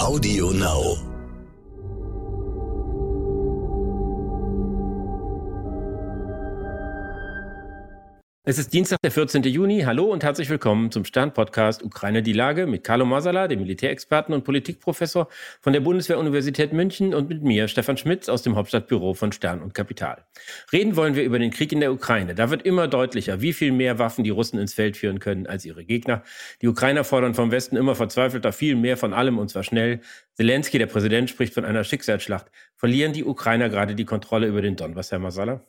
Audio Now. Es ist Dienstag, der 14. Juni. Hallo und herzlich willkommen zum Stern-Podcast Ukraine die Lage mit Carlo Masala, dem Militärexperten und Politikprofessor von der Bundeswehr-Universität München und mit mir, Stefan Schmitz, aus dem Hauptstadtbüro von Stern und Kapital. Reden wollen wir über den Krieg in der Ukraine. Da wird immer deutlicher, wie viel mehr Waffen die Russen ins Feld führen können als ihre Gegner. Die Ukrainer fordern vom Westen immer verzweifelter viel mehr von allem und zwar schnell. Zelensky, der Präsident, spricht von einer Schicksalsschlacht. Verlieren die Ukrainer gerade die Kontrolle über den Donbass, Herr Masala?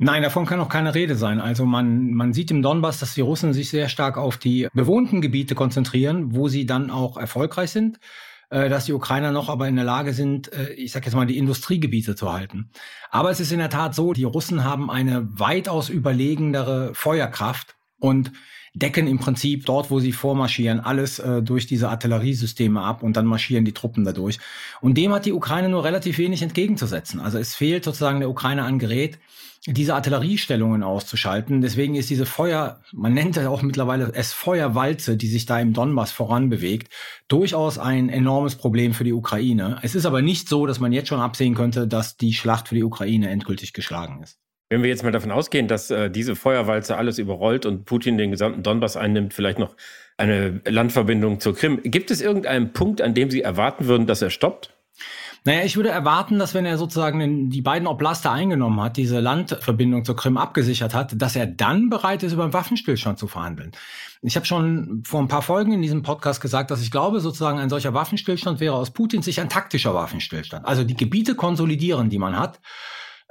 Nein, davon kann auch keine Rede sein. Also man, man sieht im Donbass, dass die Russen sich sehr stark auf die bewohnten Gebiete konzentrieren, wo sie dann auch erfolgreich sind, äh, dass die Ukrainer noch aber in der Lage sind, äh, ich sage jetzt mal, die Industriegebiete zu halten. Aber es ist in der Tat so, die Russen haben eine weitaus überlegendere Feuerkraft und decken im Prinzip dort, wo sie vormarschieren, alles äh, durch diese Artilleriesysteme ab und dann marschieren die Truppen dadurch. Und dem hat die Ukraine nur relativ wenig entgegenzusetzen. Also es fehlt sozusagen der Ukraine an Gerät, diese Artilleriestellungen auszuschalten. Deswegen ist diese Feuer, man nennt es auch mittlerweile es Feuerwalze, die sich da im Donbass voranbewegt, durchaus ein enormes Problem für die Ukraine. Es ist aber nicht so, dass man jetzt schon absehen könnte, dass die Schlacht für die Ukraine endgültig geschlagen ist. Wenn wir jetzt mal davon ausgehen, dass äh, diese Feuerwalze alles überrollt und Putin den gesamten Donbass einnimmt, vielleicht noch eine Landverbindung zur Krim, gibt es irgendeinen Punkt, an dem Sie erwarten würden, dass er stoppt? Naja, ich würde erwarten, dass wenn er sozusagen die beiden Oblaste eingenommen hat, diese Landverbindung zur Krim abgesichert hat, dass er dann bereit ist, über einen Waffenstillstand zu verhandeln. Ich habe schon vor ein paar Folgen in diesem Podcast gesagt, dass ich glaube, sozusagen ein solcher Waffenstillstand wäre aus Putins Sicht ein taktischer Waffenstillstand. Also die Gebiete konsolidieren, die man hat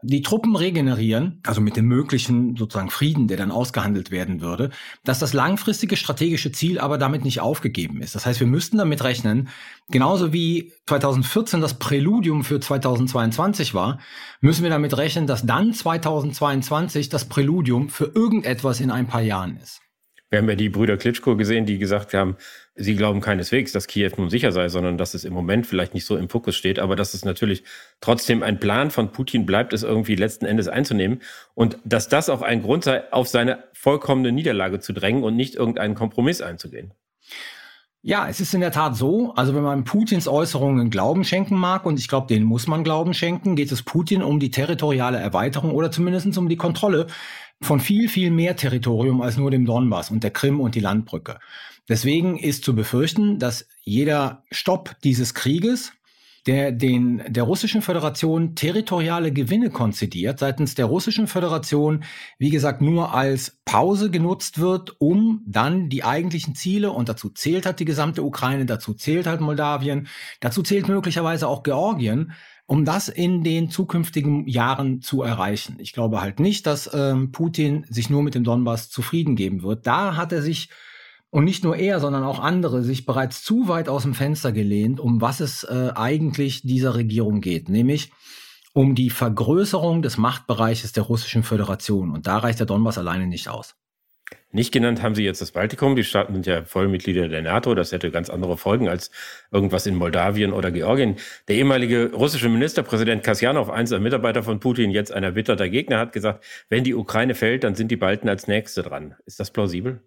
die Truppen regenerieren, also mit dem möglichen sozusagen Frieden, der dann ausgehandelt werden würde, dass das langfristige strategische Ziel aber damit nicht aufgegeben ist. Das heißt, wir müssten damit rechnen, genauso wie 2014 das Präludium für 2022 war, müssen wir damit rechnen, dass dann 2022 das Präludium für irgendetwas in ein paar Jahren ist. Wir haben ja die Brüder Klitschko gesehen, die gesagt haben, sie glauben keineswegs, dass Kiew nun sicher sei, sondern dass es im Moment vielleicht nicht so im Fokus steht, aber dass es natürlich trotzdem ein Plan von Putin bleibt, es irgendwie letzten Endes einzunehmen und dass das auch ein Grund sei, auf seine vollkommene Niederlage zu drängen und nicht irgendeinen Kompromiss einzugehen. Ja, es ist in der Tat so. Also wenn man Putins Äußerungen Glauben schenken mag, und ich glaube, denen muss man Glauben schenken, geht es Putin um die territoriale Erweiterung oder zumindest um die Kontrolle von viel, viel mehr Territorium als nur dem Donbass und der Krim und die Landbrücke. Deswegen ist zu befürchten, dass jeder Stopp dieses Krieges, der den der russischen Föderation territoriale Gewinne konzidiert, seitens der russischen Föderation, wie gesagt, nur als Pause genutzt wird, um dann die eigentlichen Ziele, und dazu zählt halt die gesamte Ukraine, dazu zählt halt Moldawien, dazu zählt möglicherweise auch Georgien, um das in den zukünftigen Jahren zu erreichen. Ich glaube halt nicht, dass ähm, Putin sich nur mit dem Donbass zufrieden geben wird. Da hat er sich und nicht nur er, sondern auch andere sich bereits zu weit aus dem Fenster gelehnt, um was es äh, eigentlich dieser Regierung geht, nämlich um die Vergrößerung des Machtbereiches der Russischen Föderation. Und da reicht der Donbass alleine nicht aus. Nicht genannt haben sie jetzt das Baltikum. Die Staaten sind ja Vollmitglieder der NATO. Das hätte ganz andere Folgen als irgendwas in Moldawien oder Georgien. Der ehemalige russische Ministerpräsident Kasjanov, eins der Mitarbeiter von Putin, jetzt ein erbitterter Gegner, hat gesagt, wenn die Ukraine fällt, dann sind die Balten als Nächste dran. Ist das plausibel?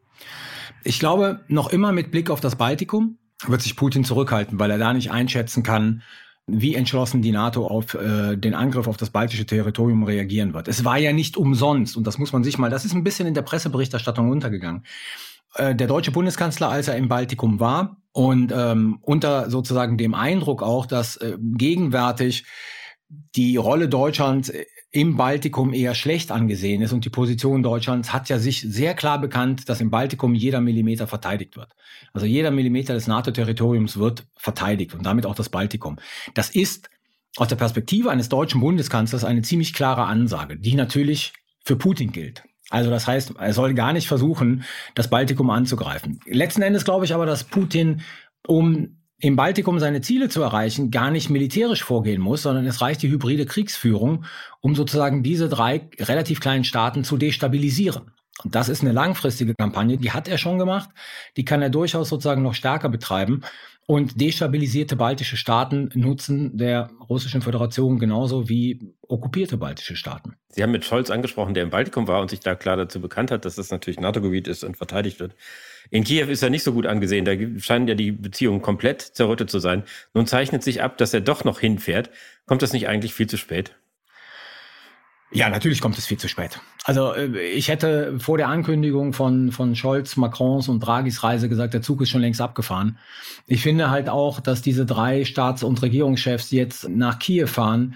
Ich glaube, noch immer mit Blick auf das Baltikum wird sich Putin zurückhalten, weil er da nicht einschätzen kann, wie entschlossen die NATO auf äh, den Angriff auf das baltische Territorium reagieren wird. Es war ja nicht umsonst, und das muss man sich mal, das ist ein bisschen in der Presseberichterstattung untergegangen. Äh, der deutsche Bundeskanzler, als er im Baltikum war und ähm, unter sozusagen dem Eindruck auch, dass äh, gegenwärtig die Rolle Deutschlands im Baltikum eher schlecht angesehen ist und die Position Deutschlands hat ja sich sehr klar bekannt, dass im Baltikum jeder Millimeter verteidigt wird. Also jeder Millimeter des NATO-Territoriums wird verteidigt und damit auch das Baltikum. Das ist aus der Perspektive eines deutschen Bundeskanzlers eine ziemlich klare Ansage, die natürlich für Putin gilt. Also das heißt, er soll gar nicht versuchen, das Baltikum anzugreifen. Letzten Endes glaube ich aber, dass Putin, um im Baltikum seine Ziele zu erreichen, gar nicht militärisch vorgehen muss, sondern es reicht die hybride Kriegsführung, um sozusagen diese drei relativ kleinen Staaten zu destabilisieren. Und das ist eine langfristige Kampagne, die hat er schon gemacht, die kann er durchaus sozusagen noch stärker betreiben. Und destabilisierte baltische Staaten nutzen der Russischen Föderation genauso wie okkupierte baltische Staaten. Sie haben mit Scholz angesprochen, der im Baltikum war und sich da klar dazu bekannt hat, dass das natürlich NATO-Gebiet ist und verteidigt wird. In Kiew ist er nicht so gut angesehen. Da scheinen ja die Beziehungen komplett zerrüttet zu sein. Nun zeichnet sich ab, dass er doch noch hinfährt. Kommt das nicht eigentlich viel zu spät? Ja, natürlich kommt es viel zu spät. Also äh, ich hätte vor der Ankündigung von, von Scholz, Macrons und Draghis Reise gesagt, der Zug ist schon längst abgefahren. Ich finde halt auch, dass diese drei Staats- und Regierungschefs jetzt nach Kiew fahren.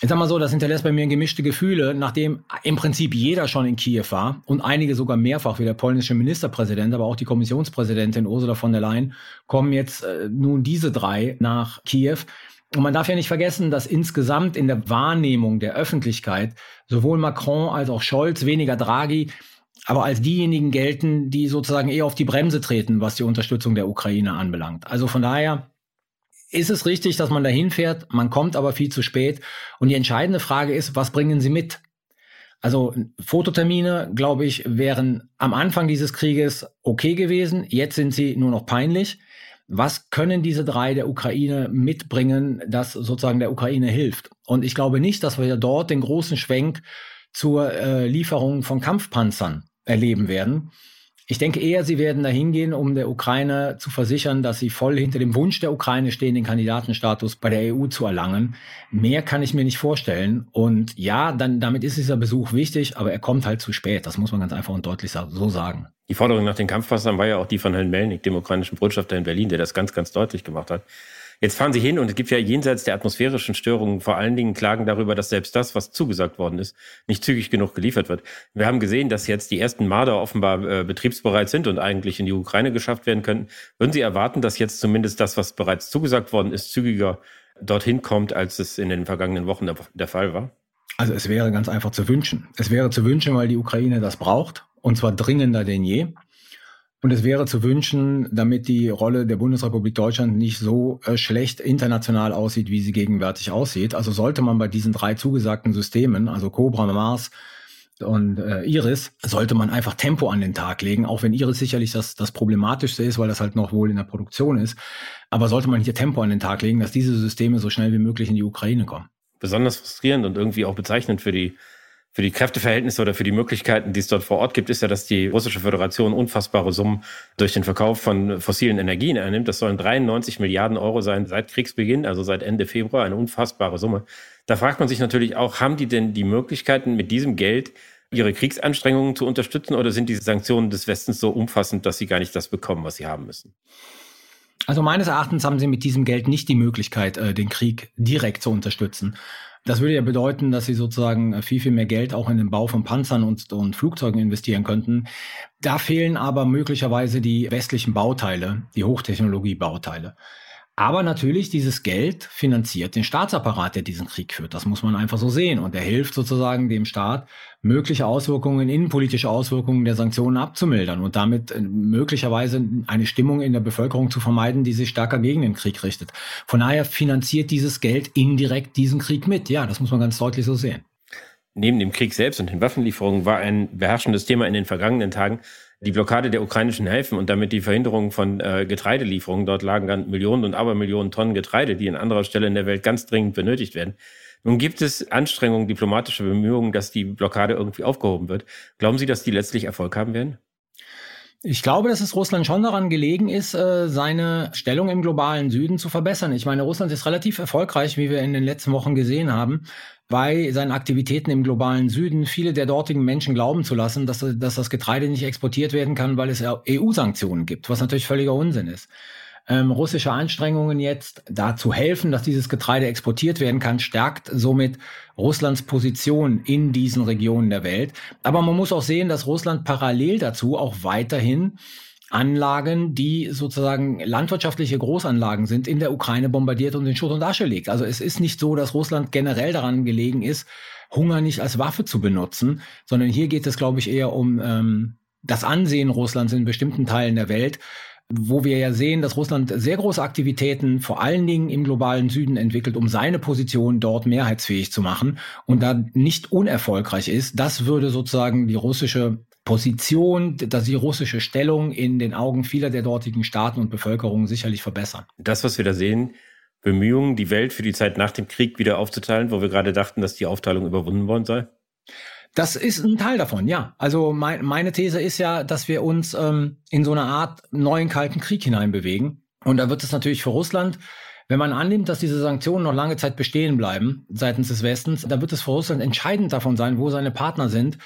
Ich sag mal so, das hinterlässt bei mir gemischte Gefühle, nachdem im Prinzip jeder schon in Kiew war und einige sogar mehrfach, wie der polnische Ministerpräsident, aber auch die Kommissionspräsidentin Ursula von der Leyen, kommen jetzt äh, nun diese drei nach Kiew. Und man darf ja nicht vergessen, dass insgesamt in der Wahrnehmung der Öffentlichkeit sowohl Macron als auch Scholz, weniger Draghi, aber als diejenigen gelten, die sozusagen eher auf die Bremse treten, was die Unterstützung der Ukraine anbelangt. Also von daher ist es richtig, dass man dahin fährt, man kommt aber viel zu spät. Und die entscheidende Frage ist, was bringen Sie mit? Also Fototermine, glaube ich, wären am Anfang dieses Krieges okay gewesen. Jetzt sind sie nur noch peinlich. Was können diese drei der Ukraine mitbringen, das sozusagen der Ukraine hilft? Und ich glaube nicht, dass wir dort den großen Schwenk zur äh, Lieferung von Kampfpanzern erleben werden. Ich denke eher, sie werden dahin gehen, um der Ukraine zu versichern, dass sie voll hinter dem Wunsch der Ukraine stehen, den Kandidatenstatus bei der EU zu erlangen. Mehr kann ich mir nicht vorstellen. Und ja, dann, damit ist dieser Besuch wichtig, aber er kommt halt zu spät. Das muss man ganz einfach und deutlich so sagen. Die Forderung nach den Kampfpanzern war ja auch die von Herrn Melnik, dem ukrainischen Botschafter in Berlin, der das ganz, ganz deutlich gemacht hat. Jetzt fahren Sie hin und es gibt ja jenseits der atmosphärischen Störungen vor allen Dingen Klagen darüber, dass selbst das, was zugesagt worden ist, nicht zügig genug geliefert wird. Wir haben gesehen, dass jetzt die ersten Marder offenbar äh, betriebsbereit sind und eigentlich in die Ukraine geschafft werden könnten. Würden Sie erwarten, dass jetzt zumindest das, was bereits zugesagt worden ist, zügiger dorthin kommt, als es in den vergangenen Wochen der, der Fall war? Also es wäre ganz einfach zu wünschen. Es wäre zu wünschen, weil die Ukraine das braucht, und zwar dringender denn je. Und es wäre zu wünschen, damit die Rolle der Bundesrepublik Deutschland nicht so äh, schlecht international aussieht, wie sie gegenwärtig aussieht. Also sollte man bei diesen drei zugesagten Systemen, also Cobra, Mars und äh, Iris, sollte man einfach Tempo an den Tag legen, auch wenn Iris sicherlich das, das Problematischste ist, weil das halt noch wohl in der Produktion ist. Aber sollte man hier Tempo an den Tag legen, dass diese Systeme so schnell wie möglich in die Ukraine kommen. Besonders frustrierend und irgendwie auch bezeichnend für die für die Kräfteverhältnisse oder für die Möglichkeiten, die es dort vor Ort gibt, ist ja, dass die russische Föderation unfassbare Summen durch den Verkauf von fossilen Energien einnimmt. Das sollen 93 Milliarden Euro sein seit Kriegsbeginn, also seit Ende Februar, eine unfassbare Summe. Da fragt man sich natürlich auch, haben die denn die Möglichkeiten, mit diesem Geld ihre Kriegsanstrengungen zu unterstützen oder sind diese Sanktionen des Westens so umfassend, dass sie gar nicht das bekommen, was sie haben müssen? Also meines Erachtens haben sie mit diesem Geld nicht die Möglichkeit, äh, den Krieg direkt zu unterstützen. Das würde ja bedeuten, dass sie sozusagen viel, viel mehr Geld auch in den Bau von Panzern und, und Flugzeugen investieren könnten. Da fehlen aber möglicherweise die westlichen Bauteile, die Hochtechnologie-Bauteile. Aber natürlich, dieses Geld finanziert den Staatsapparat, der diesen Krieg führt. Das muss man einfach so sehen. Und er hilft sozusagen dem Staat, mögliche Auswirkungen, innenpolitische Auswirkungen der Sanktionen abzumildern und damit äh, möglicherweise eine Stimmung in der Bevölkerung zu vermeiden, die sich stärker gegen den Krieg richtet. Von daher finanziert dieses Geld indirekt diesen Krieg mit. Ja, das muss man ganz deutlich so sehen. Neben dem Krieg selbst und den Waffenlieferungen war ein beherrschendes Thema in den vergangenen Tagen die Blockade der ukrainischen Häfen und damit die Verhinderung von äh, Getreidelieferungen. Dort lagen dann Millionen und Abermillionen Tonnen Getreide, die an anderer Stelle in der Welt ganz dringend benötigt werden. Nun gibt es Anstrengungen, diplomatische Bemühungen, dass die Blockade irgendwie aufgehoben wird. Glauben Sie, dass die letztlich Erfolg haben werden? Ich glaube, dass es Russland schon daran gelegen ist, äh, seine Stellung im globalen Süden zu verbessern. Ich meine, Russland ist relativ erfolgreich, wie wir in den letzten Wochen gesehen haben, bei seinen Aktivitäten im globalen Süden viele der dortigen Menschen glauben zu lassen, dass, dass das Getreide nicht exportiert werden kann, weil es EU-Sanktionen gibt, was natürlich völliger Unsinn ist. Ähm, russische Anstrengungen jetzt dazu helfen, dass dieses Getreide exportiert werden kann, stärkt somit Russlands Position in diesen Regionen der Welt. Aber man muss auch sehen, dass Russland parallel dazu auch weiterhin Anlagen, die sozusagen landwirtschaftliche Großanlagen sind, in der Ukraine bombardiert und in Schutt und Asche legt. Also es ist nicht so, dass Russland generell daran gelegen ist, Hunger nicht als Waffe zu benutzen, sondern hier geht es, glaube ich, eher um ähm, das Ansehen Russlands in bestimmten Teilen der Welt, wo wir ja sehen, dass Russland sehr große Aktivitäten vor allen Dingen im globalen Süden entwickelt, um seine Position dort mehrheitsfähig zu machen und da nicht unerfolgreich ist. Das würde sozusagen die russische Position, dass die russische Stellung in den Augen vieler der dortigen Staaten und Bevölkerung sicherlich verbessern. Das, was wir da sehen, Bemühungen, die Welt für die Zeit nach dem Krieg wieder aufzuteilen, wo wir gerade dachten, dass die Aufteilung überwunden worden sei? Das ist ein Teil davon, ja. Also mein, meine These ist ja, dass wir uns ähm, in so eine Art neuen Kalten Krieg hineinbewegen. Und da wird es natürlich für Russland, wenn man annimmt, dass diese Sanktionen noch lange Zeit bestehen bleiben seitens des Westens, da wird es für Russland entscheidend davon sein, wo seine Partner sind,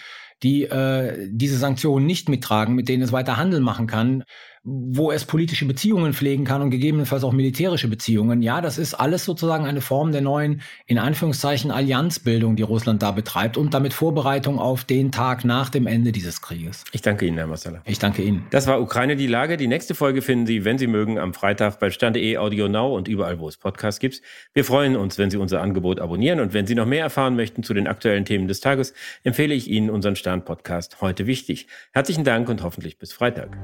die äh, diese Sanktionen nicht mittragen, mit denen es weiter Handel machen kann wo es politische Beziehungen pflegen kann und gegebenenfalls auch militärische Beziehungen. Ja, das ist alles sozusagen eine Form der neuen, in Anführungszeichen, Allianzbildung, die Russland da betreibt und damit Vorbereitung auf den Tag nach dem Ende dieses Krieges. Ich danke Ihnen, Herr Massala. Ich danke Ihnen. Das war Ukraine die Lage. Die nächste Folge finden Sie, wenn Sie mögen, am Freitag bei Stande.de, Audio Now und überall, wo es Podcasts gibt. Wir freuen uns, wenn Sie unser Angebot abonnieren und wenn Sie noch mehr erfahren möchten zu den aktuellen Themen des Tages, empfehle ich Ihnen unseren Stern-Podcast heute wichtig. Herzlichen Dank und hoffentlich bis Freitag.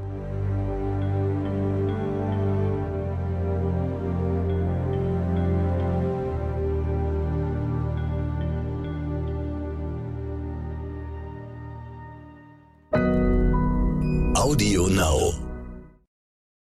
You Now.